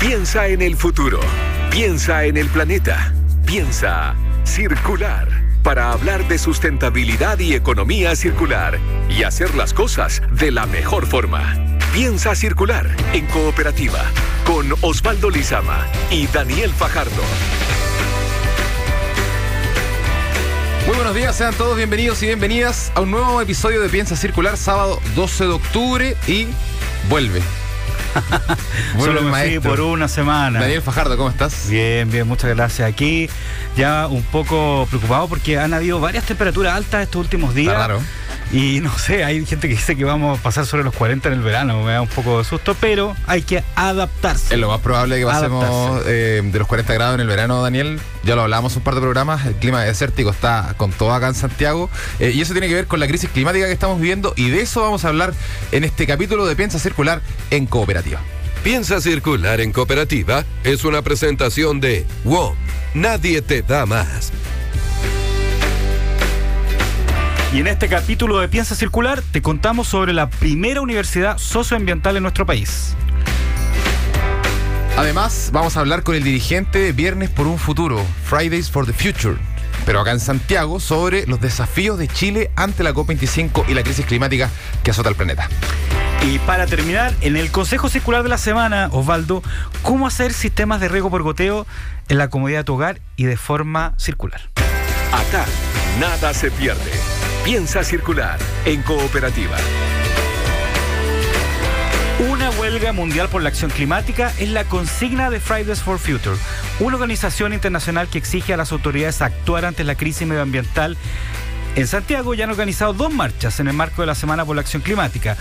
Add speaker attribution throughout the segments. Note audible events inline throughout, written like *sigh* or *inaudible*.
Speaker 1: Piensa en el futuro. Piensa en el planeta. Piensa circular para hablar de sustentabilidad y economía circular y hacer las cosas de la mejor forma. Piensa circular en cooperativa con Osvaldo Lizama y Daniel Fajardo.
Speaker 2: Muy buenos días, sean todos bienvenidos y bienvenidas a un nuevo episodio de Piensa Circular, sábado 12 de octubre y vuelve. *laughs*
Speaker 3: Solo me fui por una semana.
Speaker 2: Daniel Fajardo, ¿cómo estás?
Speaker 3: Bien, bien, muchas gracias. Aquí ya un poco preocupado porque han habido varias temperaturas altas estos últimos días.
Speaker 2: Claro.
Speaker 3: Y no sé, hay gente que dice que vamos a pasar sobre los 40 en el verano, me da un poco de susto, pero hay que adaptarse.
Speaker 2: Es lo más probable que pasemos eh, de los 40 grados en el verano, Daniel. Ya lo hablamos un par de programas, el clima desértico está con todo acá en Santiago eh, y eso tiene que ver con la crisis climática que estamos viviendo y de eso vamos a hablar en este capítulo de Piensa Circular en Cooperativa.
Speaker 1: Piensa Circular en Cooperativa es una presentación de WOM. Nadie te da más.
Speaker 3: Y en este capítulo de Piensa Circular te contamos sobre la primera universidad socioambiental en nuestro país.
Speaker 2: Además, vamos a hablar con el dirigente Viernes por un Futuro, Fridays for the Future, pero acá en Santiago, sobre los desafíos de Chile ante la COP25 y la crisis climática que azota el planeta.
Speaker 3: Y para terminar, en el Consejo Circular de la Semana, Osvaldo, ¿cómo hacer sistemas de riego por goteo en la comodidad de tu hogar y de forma circular?
Speaker 1: Acá, nada se pierde. Piensa circular en cooperativa.
Speaker 3: Una huelga mundial por la acción climática es la consigna de Fridays for Future, una organización internacional que exige a las autoridades actuar ante la crisis medioambiental en Santiago ya han organizado dos marchas en el marco de la Semana por la Acción Climática,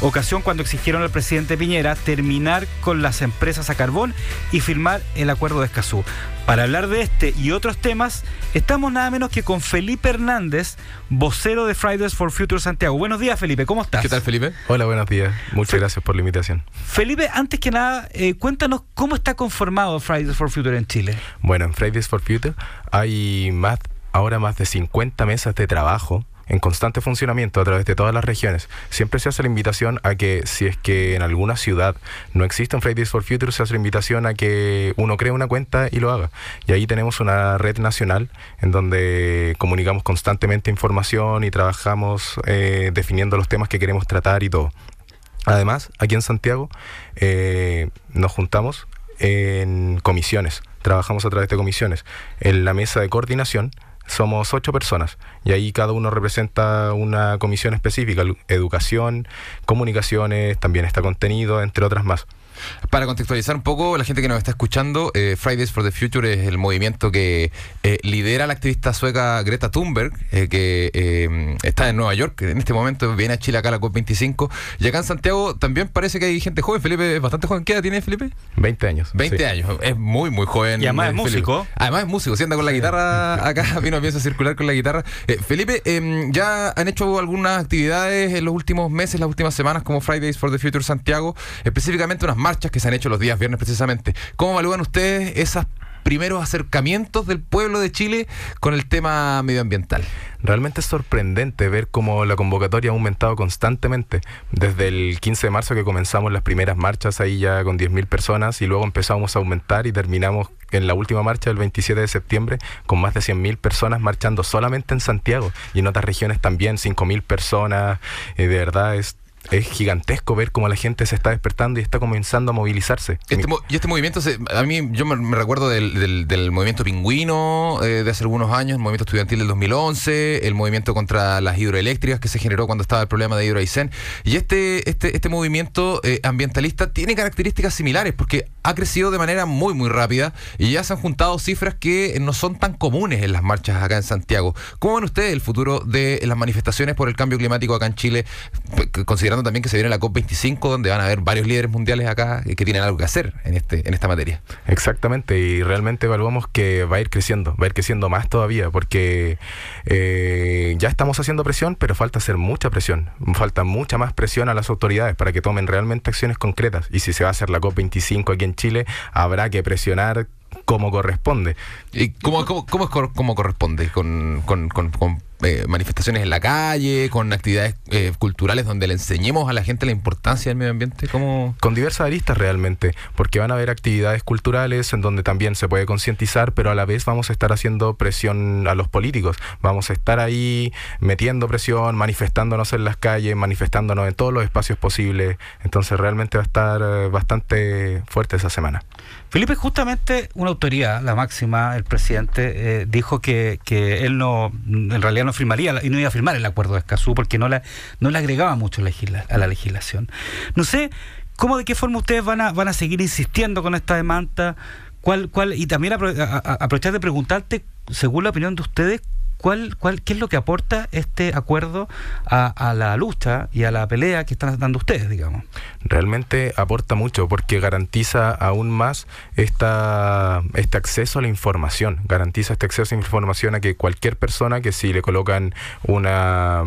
Speaker 3: ocasión cuando exigieron al presidente Piñera terminar con las empresas a carbón y firmar el acuerdo de Escazú. Para hablar de este y otros temas, estamos nada menos que con Felipe Hernández, vocero de Fridays for Future Santiago. Buenos días, Felipe, ¿cómo estás?
Speaker 2: ¿Qué tal, Felipe?
Speaker 4: Hola, buenos días. Muchas gracias por la invitación.
Speaker 3: Felipe, antes que nada, eh, cuéntanos cómo está conformado Fridays for Future en Chile.
Speaker 4: Bueno, en Fridays for Future hay más ahora más de 50 mesas de trabajo en constante funcionamiento a través de todas las regiones. Siempre se hace la invitación a que si es que en alguna ciudad no existe un Fridays for Future, se hace la invitación a que uno cree una cuenta y lo haga. Y ahí tenemos una red nacional en donde comunicamos constantemente información y trabajamos eh, definiendo los temas que queremos tratar y todo. Además, aquí en Santiago eh, nos juntamos en comisiones, trabajamos a través de comisiones. En la mesa de coordinación somos ocho personas y ahí cada uno representa una comisión específica, educación, comunicaciones, también está contenido, entre otras más.
Speaker 2: Para contextualizar un poco, la gente que nos está escuchando, eh, Fridays for the Future es el movimiento que eh, lidera la activista sueca Greta Thunberg, eh, que está en Nueva York, en este momento viene a Chile acá a la COP25. Y acá en Santiago también parece que hay gente joven. Felipe es bastante joven. ¿Qué edad tiene Felipe?
Speaker 4: 20 años.
Speaker 2: 20 años. Es muy, muy joven.
Speaker 3: Y además es músico.
Speaker 2: Además es músico. Si anda con la guitarra acá, *laughs* vino a circular con la guitarra. Felipe, em, ya han hecho algunas actividades en los últimos meses, las últimas semanas, como Fridays for the Future Santiago, específicamente unas marchas que se han hecho los días viernes precisamente. ¿Cómo evalúan ustedes esos primeros acercamientos del pueblo de Chile con el tema medioambiental?
Speaker 4: Realmente es sorprendente ver cómo la convocatoria ha aumentado constantemente. Desde el 15 de marzo que comenzamos las primeras marchas ahí ya con 10.000 personas y luego empezamos a aumentar y terminamos en la última marcha del 27 de septiembre con más de 100.000 personas marchando solamente en Santiago y en otras regiones también 5.000 personas. Eh, de verdad es es gigantesco ver cómo la gente se está despertando y está comenzando a movilizarse.
Speaker 2: Este y este movimiento, a mí yo me, recuerdo del, del, movimiento pingüino eh, de hace algunos años, el movimiento estudiantil del 2011, el movimiento contra las hidroeléctricas que se generó cuando estaba el problema de Hidroaicén. Y este, este, este movimiento eh, ambientalista tiene características similares porque ha crecido de manera muy, muy rápida y ya se han juntado cifras que no son tan comunes en las marchas acá en Santiago. ¿Cómo ven ustedes el futuro de las manifestaciones por el cambio climático acá en Chile, considerando también que se viene la COP25, donde van a haber varios líderes mundiales acá que tienen algo que hacer en, este, en esta materia.
Speaker 4: Exactamente, y realmente evaluamos que va a ir creciendo, va a ir creciendo más todavía, porque eh, ya estamos haciendo presión, pero falta hacer mucha presión, falta mucha más presión a las autoridades para que tomen realmente acciones concretas. Y si se va a hacer la COP25 aquí en Chile, habrá que presionar como corresponde.
Speaker 2: ¿Y cómo, cómo, cómo, corresponde? ¿Con, con, con eh, manifestaciones en la calle, con actividades eh, culturales donde le enseñemos a la gente la importancia del medio ambiente? ¿Cómo?
Speaker 4: Con diversas aristas realmente, porque van a haber actividades culturales en donde también se puede concientizar, pero a la vez vamos a estar haciendo presión a los políticos. Vamos a estar ahí metiendo presión, manifestándonos en las calles, manifestándonos en todos los espacios posibles. Entonces realmente va a estar eh, bastante fuerte esa semana.
Speaker 3: Felipe, justamente una autoridad, la máxima, el presidente, eh, dijo que, que, él no, en realidad no firmaría y no iba a firmar el acuerdo de Escazú porque no, la, no le agregaba mucho a la legislación. No sé cómo, de qué forma ustedes van a, van a seguir insistiendo con esta demanda, cuál, cuál, y también aprovechar de preguntarte, según la opinión de ustedes, ¿Cuál, cuál, ¿Qué es lo que aporta este acuerdo a, la lucha y a la pelea que están dando ustedes, digamos?
Speaker 4: Realmente aporta mucho porque garantiza aún más esta, este acceso a la información, garantiza este acceso a la información a que cualquier persona que si le colocan una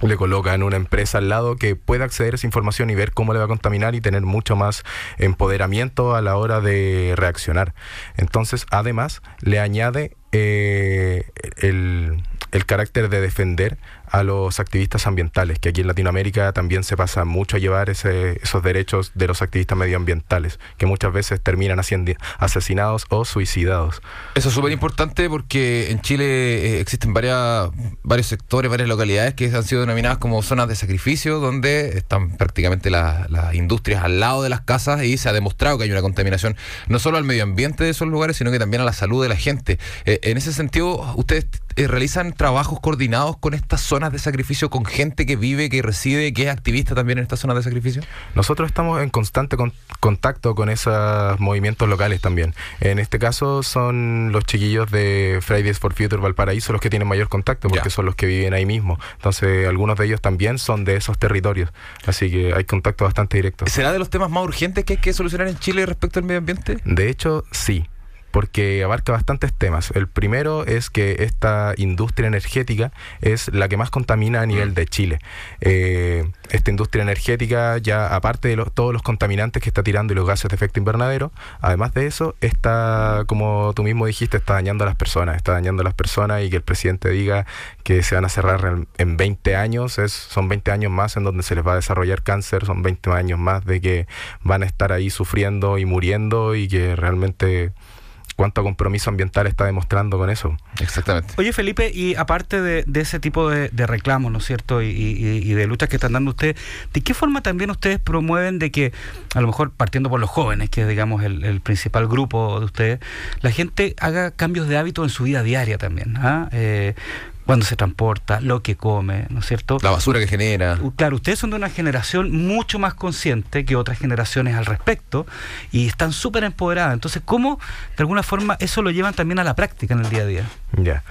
Speaker 4: le colocan una empresa al lado que pueda acceder a esa información y ver cómo le va a contaminar y tener mucho más empoderamiento a la hora de reaccionar. Entonces, además, le añade eh, el, el carácter de defender a los activistas ambientales, que aquí en Latinoamérica también se pasa mucho a llevar ese, esos derechos de los activistas medioambientales, que muchas veces terminan siendo asesinados o suicidados.
Speaker 2: Eso es súper importante porque en Chile eh, existen varias, varios sectores, varias localidades que han sido denominadas como zonas de sacrificio, donde están prácticamente las, industrias al lado de las casas y se ha demostrado que hay una contaminación no solo al medio ambiente de esos lugares, sino que también a la salud de la gente. Eh, en ese sentido, ustedes eh, realizan trabajos coordinados con estas zonas de sacrificio, con gente que vive, que reside, que es activista también en estas zonas de sacrificio?
Speaker 4: Nosotros estamos en constante contacto con esos movimientos locales también. En este caso son los chiquillos de Fridays for Future Valparaíso los que tienen mayor contacto, porque son los que viven ahí mismo. Entonces, algunos de ellos también son de esos territorios. Así que hay contacto bastante directo.
Speaker 2: ¿Será de los temas más urgentes que hay que solucionar en Chile respecto al medio ambiente?
Speaker 4: De hecho, sí porque abarca bastantes temas. El primero es que esta industria energética es la que más contamina a nivel de Chile. Eh, esta industria energética, ya aparte de todos los contaminantes que está tirando y los gases de efecto invernadero, además de eso, está, como tú mismo dijiste, está dañando a las personas, está dañando a las personas y que el presidente diga que se van a cerrar en, 20 años, es, son 20 años más en donde se les va a desarrollar cáncer, son 20 años más de que van a estar ahí sufriendo y muriendo y que realmente cuánto compromiso ambiental está demostrando con eso.
Speaker 2: Exactamente.
Speaker 3: Oye, Felipe, y aparte de, ese tipo de, reclamos, ¿no es cierto? Y, de luchas que están dando ustedes, ¿de qué forma también ustedes promueven de que, a lo mejor partiendo por los jóvenes, que es, digamos, el, principal grupo de ustedes, la gente haga cambios de hábito en su vida diaria también? ¿ah? Eh, cuando se transporta, lo que come, ¿no es cierto?
Speaker 2: La basura que genera.
Speaker 3: Claro, ustedes son de una generación mucho más consciente que otras generaciones al respecto y están súper empoderadas. Entonces, ¿cómo de alguna forma eso lo llevan también a la práctica en el día a día?
Speaker 4: Ya.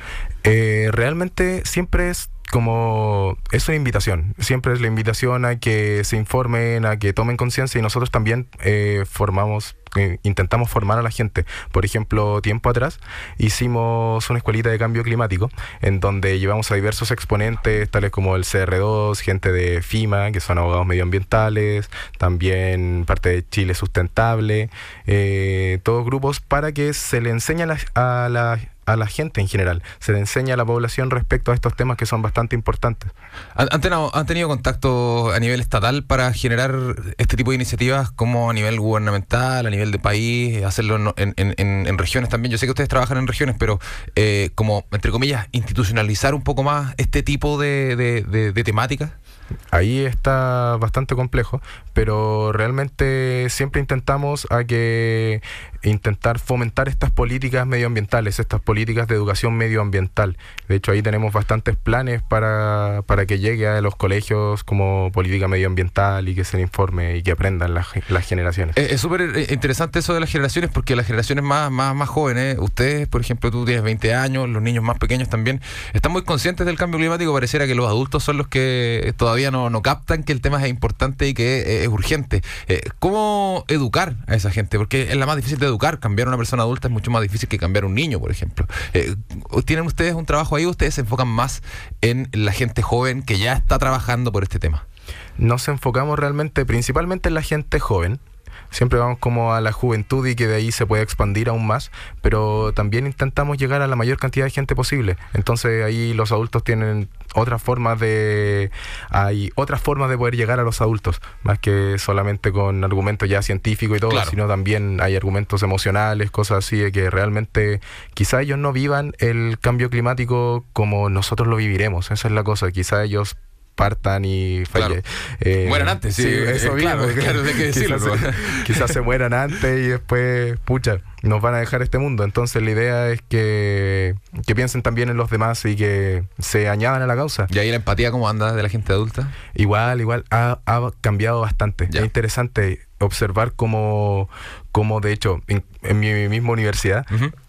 Speaker 4: Eh, realmente siempre es como es una invitación, siempre es la invitación a que se informen, a que tomen conciencia y nosotros también eh, formamos, intentamos formar a la gente. Por ejemplo, tiempo atrás hicimos una escuelita de cambio climático en donde llevamos a diversos exponentes, tales como el CR2, gente de FIMA, que son abogados medioambientales, también parte de Chile Sustentable, eh, todos grupos para que se le enseñe a la a la gente en general, se le enseña a la población respecto a estos temas que son bastante importantes.
Speaker 2: ¿Han, tenido, contacto a nivel estatal para generar este tipo de iniciativas como a nivel gubernamental, a nivel de país, hacerlo en, regiones también? Yo sé que ustedes trabajan en regiones, pero eh, como, entre comillas, institucionalizar un poco más este tipo de, de temáticas.
Speaker 4: Ahí está bastante complejo, pero realmente siempre intentamos a que intentar fomentar estas políticas medioambientales, estas políticas de educación medioambiental. De hecho, ahí tenemos bastantes planes para, para que llegue a los colegios como política medioambiental y que se informe y que aprendan las, las generaciones.
Speaker 2: Es súper eh, interesante eso de las generaciones porque las generaciones más, más, más jóvenes, ustedes, por ejemplo, tú tienes 20 años, los niños más pequeños también, están muy conscientes del cambio climático. Pareciera que los adultos son los que todavía no, no captan que el tema es importante y que eh, es urgente. Eh, ¿Cómo educar a esa gente? Porque es la más difícil de educar. Cambiar a una persona adulta es mucho más difícil que cambiar a un niño, por ejemplo. Eh, ¿Tienen ustedes un trabajo ahí? ¿Ustedes se enfocan más en la gente joven que ya está trabajando por este tema?
Speaker 4: Nos enfocamos realmente principalmente en la gente joven Siempre vamos como a la juventud y que de ahí se puede expandir aún más, pero también intentamos llegar a la mayor cantidad de gente posible. Entonces ahí los adultos tienen otras formas de hay otras formas de poder llegar a los adultos, más que solamente con argumentos ya científicos y todo, sino también hay argumentos emocionales, cosas así de que realmente quizá ellos no vivan el cambio climático como nosotros lo viviremos, esa es la cosa, quizá ellos partan y
Speaker 2: falle, eh, mueran antes, sí, eso eh, claro, claro, que *laughs*
Speaker 4: decirlo. Quizás, se, mueran antes y después, pucha, nos van a dejar este mundo. Entonces la idea es que, que piensen también en los demás y que se añadan a la causa.
Speaker 2: ¿Y ahí la empatía cómo anda de la gente adulta?
Speaker 4: Igual, igual, ha, ha cambiado bastante. Es interesante observar cómo, cómo de hecho, en, mi misma universidad,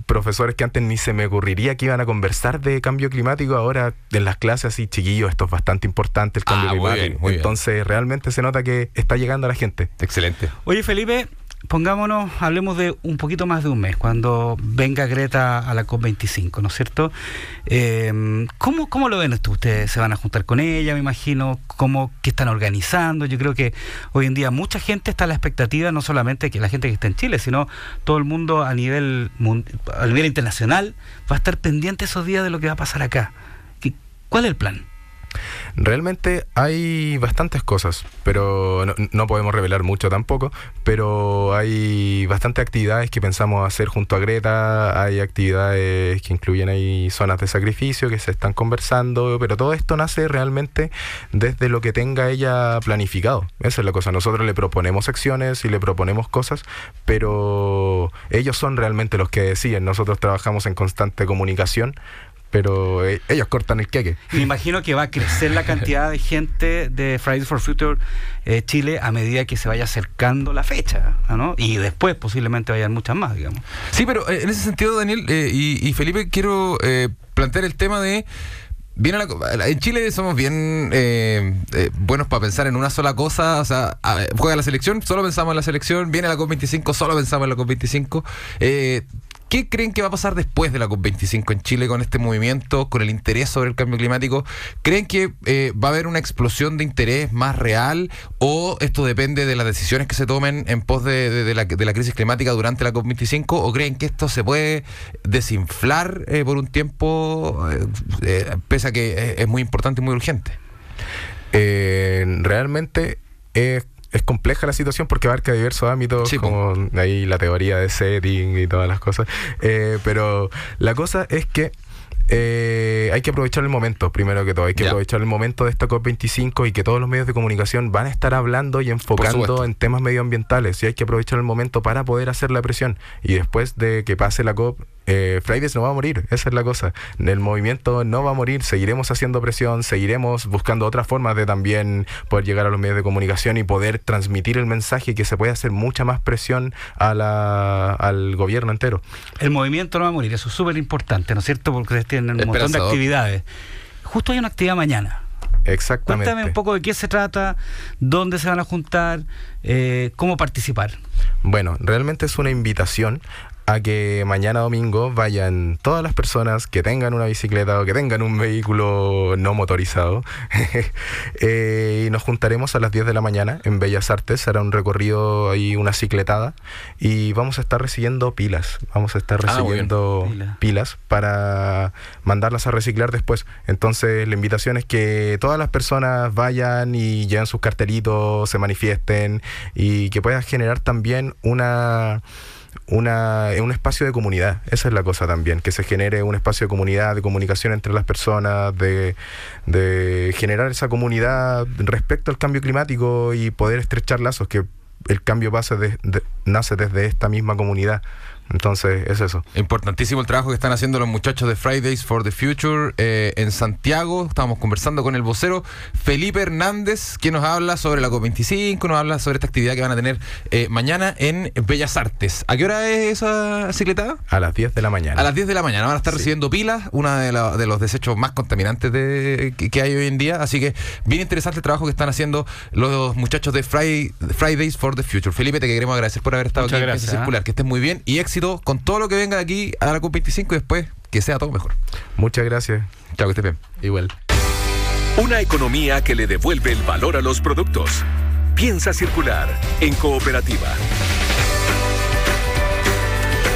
Speaker 4: profesores que antes ni se me ocurriría que iban a conversar de cambio climático, ahora en las clases así, chiquillos, esto es bastante importante el cambio ah, climático. Entonces realmente se nota que está llegando a la gente.
Speaker 2: Excelente.
Speaker 3: Oye Felipe, pongámonos, hablemos de un poquito más de un mes, cuando venga Greta a la COP25, ¿no es cierto? Eh, ¿cómo, ¿cómo, lo ven ustedes? ¿Se van a juntar con ella, me imagino? ¿Cómo, ¿Qué están organizando? Yo creo que hoy en día mucha gente está a la expectativa, no solamente que la gente que está en Chile, sino todo el mundo a nivel, a nivel internacional va a estar pendiente esos días de lo que va a pasar acá. ¿Cuál es el plan?
Speaker 4: Realmente hay bastantes cosas, pero no, podemos revelar mucho tampoco, pero hay bastantes actividades que pensamos hacer junto a Greta, hay actividades que incluyen ahí zonas de sacrificio que se están conversando, pero todo esto nace realmente desde lo que tenga ella planificado. Esa es la cosa, nosotros le proponemos acciones y le proponemos cosas, pero ellos son realmente los que deciden, nosotros trabajamos en constante comunicación pero eh, ellos cortan el queque.
Speaker 3: Me imagino que va a crecer la cantidad de gente de Fridays for Future eh, Chile a medida que se vaya acercando la fecha, ¿no? Y después posiblemente vayan muchas más, digamos.
Speaker 2: Sí, pero eh, en ese sentido, Daniel y, Felipe, quiero plantear el tema de... Viene en Chile somos bien buenos para pensar en una sola cosa. O sea, juega la selección, solo pensamos en la selección. Viene la COP25, solo pensamos en la COP25. ¿Qué creen que va a pasar después de la COP25 en Chile con este movimiento, con el interés sobre el cambio climático? ¿Creen que eh, va a haber una explosión de interés más real o esto depende de las decisiones que se tomen en pos de, la, crisis climática durante la COP25? ¿O creen que esto se puede desinflar eh, por un tiempo, eh, pese a que es muy importante y muy urgente?
Speaker 4: realmente es es compleja la situación porque abarca diversos ámbitos, como ahí la teoría de setting y todas las cosas. Eh, pero la cosa es que eh, hay que aprovechar el momento, primero que todo. Hay que aprovechar el momento de esta COP25 y que todos los medios de comunicación van a estar hablando y enfocando en temas medioambientales. Y hay que aprovechar el momento para poder hacer la presión. Y después de que pase la COP, eh, Fridays no va a morir, esa es la cosa. El movimiento no va a morir, seguiremos haciendo presión, seguiremos buscando otras formas de también poder llegar a los medios de comunicación y poder transmitir el mensaje que se puede hacer mucha más presión a la, al gobierno entero.
Speaker 3: El movimiento no va a morir, eso es súper importante, ¿no es cierto? Porque ustedes tienen un montón de actividades. Justo hay una actividad mañana.
Speaker 4: Exactamente.
Speaker 3: Cuéntame un poco de qué se trata, dónde se van a juntar, eh, cómo participar.
Speaker 4: Bueno, realmente es una invitación a que mañana domingo vayan todas las personas que tengan una bicicleta o que tengan un vehículo no motorizado. *laughs* Eh, y nos juntaremos a las 10 de la mañana en Bellas Artes, será un recorrido ahí, una cicletada. Y vamos a estar recibiendo pilas, vamos a estar ah, recibiendo pilas para mandarlas a reciclar después. Entonces la invitación es que todas las personas vayan y lleven sus cartelitos, se manifiesten y que pueda generar también una una, un espacio de comunidad. Esa es la cosa también, que se genere un espacio de comunidad, de comunicación entre las personas, de, de generar esa comunidad respecto al cambio climático y poder estrechar lazos, que el cambio base nace desde esta misma comunidad. Entonces, es eso.
Speaker 2: Importantísimo el trabajo que están haciendo los muchachos de Fridays for the Future eh, en Santiago. Estábamos conversando con el vocero Felipe Hernández, que nos habla sobre la COP25, nos habla sobre esta actividad que van a tener eh, mañana en Bellas Artes. ¿A qué hora es esa cicletada?
Speaker 4: A las 10 de la mañana.
Speaker 2: A las 10 de la mañana. Van a estar recibiendo pilas, uno de, de, los desechos más contaminantes de, que, hay hoy en día. Así que, bien interesante el trabajo que están haciendo los muchachos de Fridays for the Future. Felipe, te queremos agradecer por haber estado aquí en Circular. Que estés muy bien y éxito con todo lo que venga de aquí a la COP25 y después que sea todo mejor.
Speaker 4: Muchas gracias.
Speaker 2: Chao, que estés bien.
Speaker 4: Igual.
Speaker 1: Una economía que le devuelve el valor a los productos Piensa circular en cooperativa.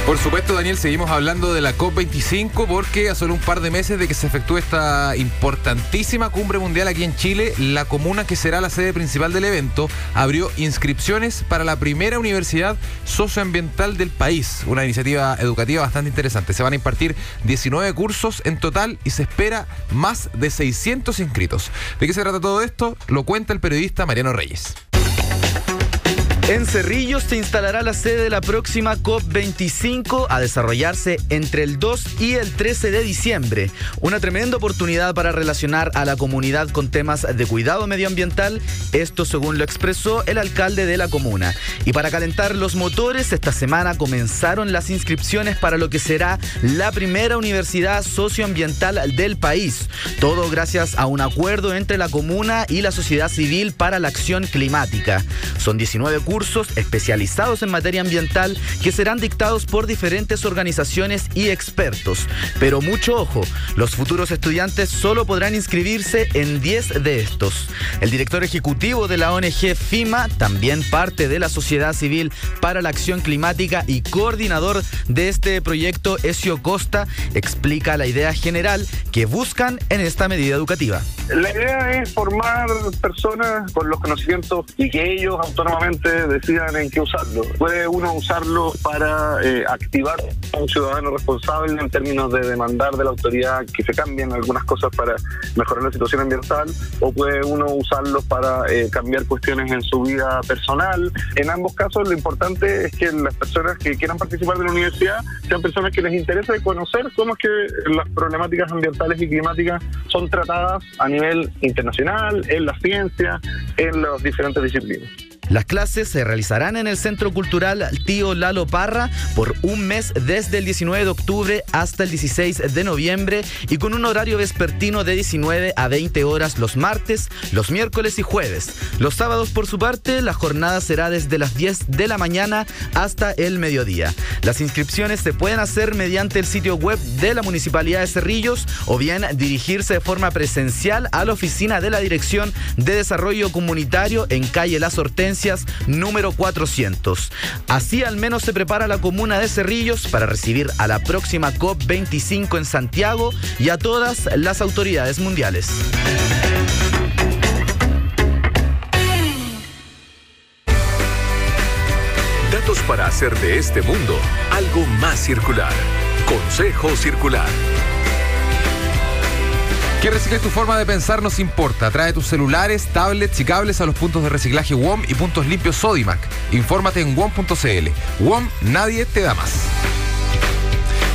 Speaker 2: Por supuesto, Daniel, seguimos hablando de la COP25 porque a solo un par de meses de que se efectúe esta importantísima cumbre mundial aquí en Chile, la comuna que será la sede principal del evento abrió inscripciones para la primera universidad socioambiental del país, una iniciativa educativa bastante interesante. Se van a impartir 19 cursos en total y se espera más de 600 inscritos. ¿De qué se trata todo esto? Lo cuenta el periodista Mariano Reyes.
Speaker 5: En Cerrillos se instalará la sede de la próxima COP25 a desarrollarse entre el 2 y el 13 de diciembre. Una tremenda oportunidad para relacionar a la comunidad con temas de cuidado medioambiental, esto según lo expresó el alcalde de la comuna. Y para calentar los motores, esta semana comenzaron las inscripciones para lo que será la primera universidad socioambiental del país. Todo gracias a un acuerdo entre la comuna y la sociedad civil para la acción climática. Son 19 cursos especializados en materia ambiental que serán dictados por diferentes organizaciones y expertos. Pero mucho ojo, los futuros estudiantes solo podrán inscribirse en 10 de estos. El director ejecutivo de la ONG FIMA, también parte de la sociedad civil para la acción climática y coordinador de este proyecto, Ezio Costa, explica la idea general que buscan en esta medida educativa.
Speaker 6: La idea es formar personas con los conocimientos y que ellos autónomamente decidan en qué usarlo. Puede uno usarlo para eh, activar a un ciudadano responsable en términos de demandar de la autoridad que se cambien algunas cosas para mejorar la situación ambiental, o puede uno usarlo para eh, cambiar cuestiones en su vida personal. En ambos casos, lo importante es que las personas que quieran participar de la universidad sean personas que les interese conocer cómo es que las problemáticas ambientales y climáticas son tratadas a nivel internacional, en la ciencia, en las diferentes disciplinas.
Speaker 5: Las clases se realizarán en el Centro Cultural Tío Lalo Parra por un mes desde el 19 de octubre hasta el 16 de noviembre y con un horario vespertino de 19 a 20 horas los martes, los miércoles y jueves. Los sábados, por su parte, la jornada será desde las 10 de la mañana hasta el mediodía. Las inscripciones se pueden hacer mediante el sitio web de la Municipalidad de Cerrillos o bien dirigirse de forma presencial a la oficina de la Dirección de Desarrollo Comunitario en calle Las Número 400. Así al menos se prepara la comuna de Cerrillos para recibir a la próxima COP25 en Santiago y a todas las autoridades mundiales.
Speaker 1: Datos para hacer de este mundo algo más circular. Consejo Circular.
Speaker 2: Que recicles tu forma de pensar nos importa. Trae tus celulares, tablets y cables a los puntos de reciclaje WOM y puntos limpios Sodimac. Infórmate en WOM.cl. WOM, nadie te da más.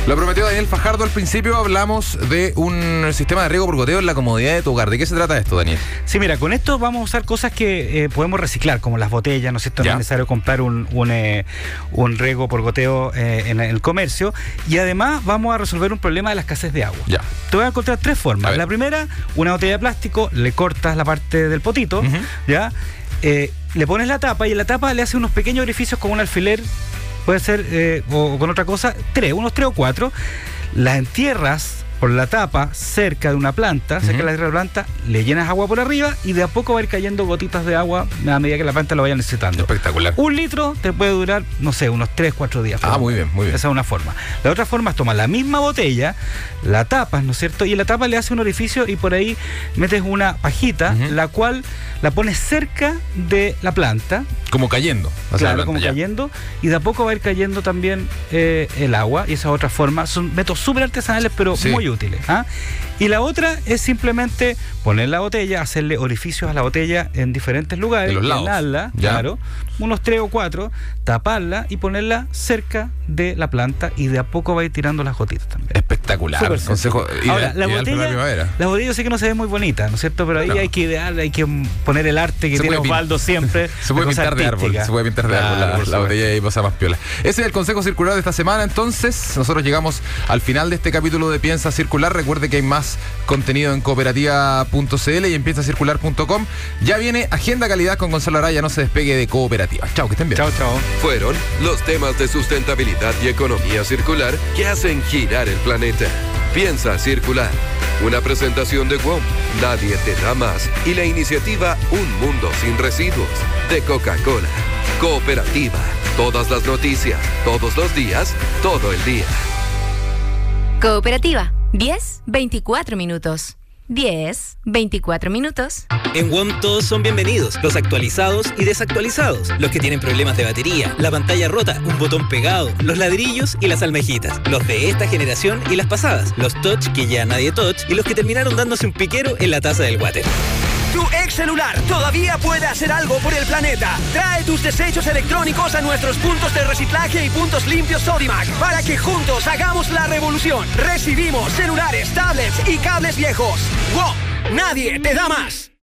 Speaker 2: Lo prometió Daniel Fajardo al principio, hablamos de un sistema de riego por goteo en la comodidad de tu hogar. ¿De qué se trata esto, Daniel?
Speaker 3: Sí, mira, con esto vamos a usar cosas que eh, podemos reciclar, como las botellas, ¿no es cierto? No es necesario comprar un, un, eh, un riego por goteo eh, en el comercio. Y además vamos a resolver un problema de la escasez de agua.
Speaker 2: Ya.
Speaker 3: Te voy a encontrar tres formas. La primera, una botella de plástico, le cortas la parte del potito, ¿ya? le pones la tapa y en la tapa le haces unos pequeños orificios con un alfiler puede ser eh, o, con otra cosa, tres, unos tres o cuatro, las entierras por la tapa cerca de una planta, cerca de la planta, le llenas agua por arriba y de a poco va a ir cayendo gotitas de agua a medida que la planta lo vaya necesitando.
Speaker 2: Espectacular.
Speaker 3: Un litro te puede durar, no sé, unos 3, 4 días.
Speaker 2: Ah, muy bien, muy bien.
Speaker 3: Esa es una forma. La otra forma es tomar la misma botella, la tapas, ¿no es cierto? Y en la tapa le hace un orificio y por ahí metes una pajita, la cual la pones cerca de la planta.
Speaker 2: Como cayendo.
Speaker 3: Claro, como cayendo. Y de a poco va a ir cayendo también eh, el agua. Y esa otra forma. Son métodos súper artesanales, pero muy útiles. ¿ah? Y la otra es simplemente poner la botella, hacerle orificios a la botella en diferentes lugares.
Speaker 2: Los
Speaker 3: lados. claro. Unos tres o cuatro. Taparla y ponerla cerca de la planta. Y de a poco va a ir tirando las gotitas también.
Speaker 2: Espectacular.
Speaker 3: Consejo Ahora, la botella, la botella yo sé que no se ve muy bonita, ¿no es cierto? Pero ahí hay que idear, hay que poner el arte que tiene Osvaldo siempre. *laughs*
Speaker 2: se puede pintar de árbol, se puede pintar de árbol la, botella y pasa más piola. Ese es el consejo circular de esta semana. Entonces, nosotros llegamos al final de este capítulo de Piensa Circular. Recuerde que hay más contenido en cooperativa.cl y en piensacircular.com. Ya viene Agenda Calidad con Gonzalo Araya. No se despegue de cooperativa. Chao, que estén bien.
Speaker 3: Chao, chao.
Speaker 1: Fueron los temas de sustentabilidad y economía circular que hacen girar el planeta. Piensa circular.
Speaker 7: Una presentación de WOM, Nadie te da más, y la iniciativa Un Mundo sin Residuos, de Coca-Cola. Cooperativa, todas las noticias, todos los días, todo el día.
Speaker 8: Cooperativa, 10, 24 minutos. 10, 24 minutos.
Speaker 9: En WOM todos son bienvenidos, los actualizados y desactualizados, los que tienen problemas de batería, la pantalla rota, un botón pegado, los ladrillos y las almejitas, los de esta generación y las pasadas, los touch que ya nadie touch y los que terminaron dándose un piquero en la taza del water.
Speaker 5: Tu ex celular todavía puede hacer algo por el planeta. Trae tus desechos electrónicos a nuestros puntos de reciclaje y puntos limpios Sodimac para que juntos hagamos la revolución. Recibimos celulares, tablets y cables viejos. ¡Wow! Nadie te da más.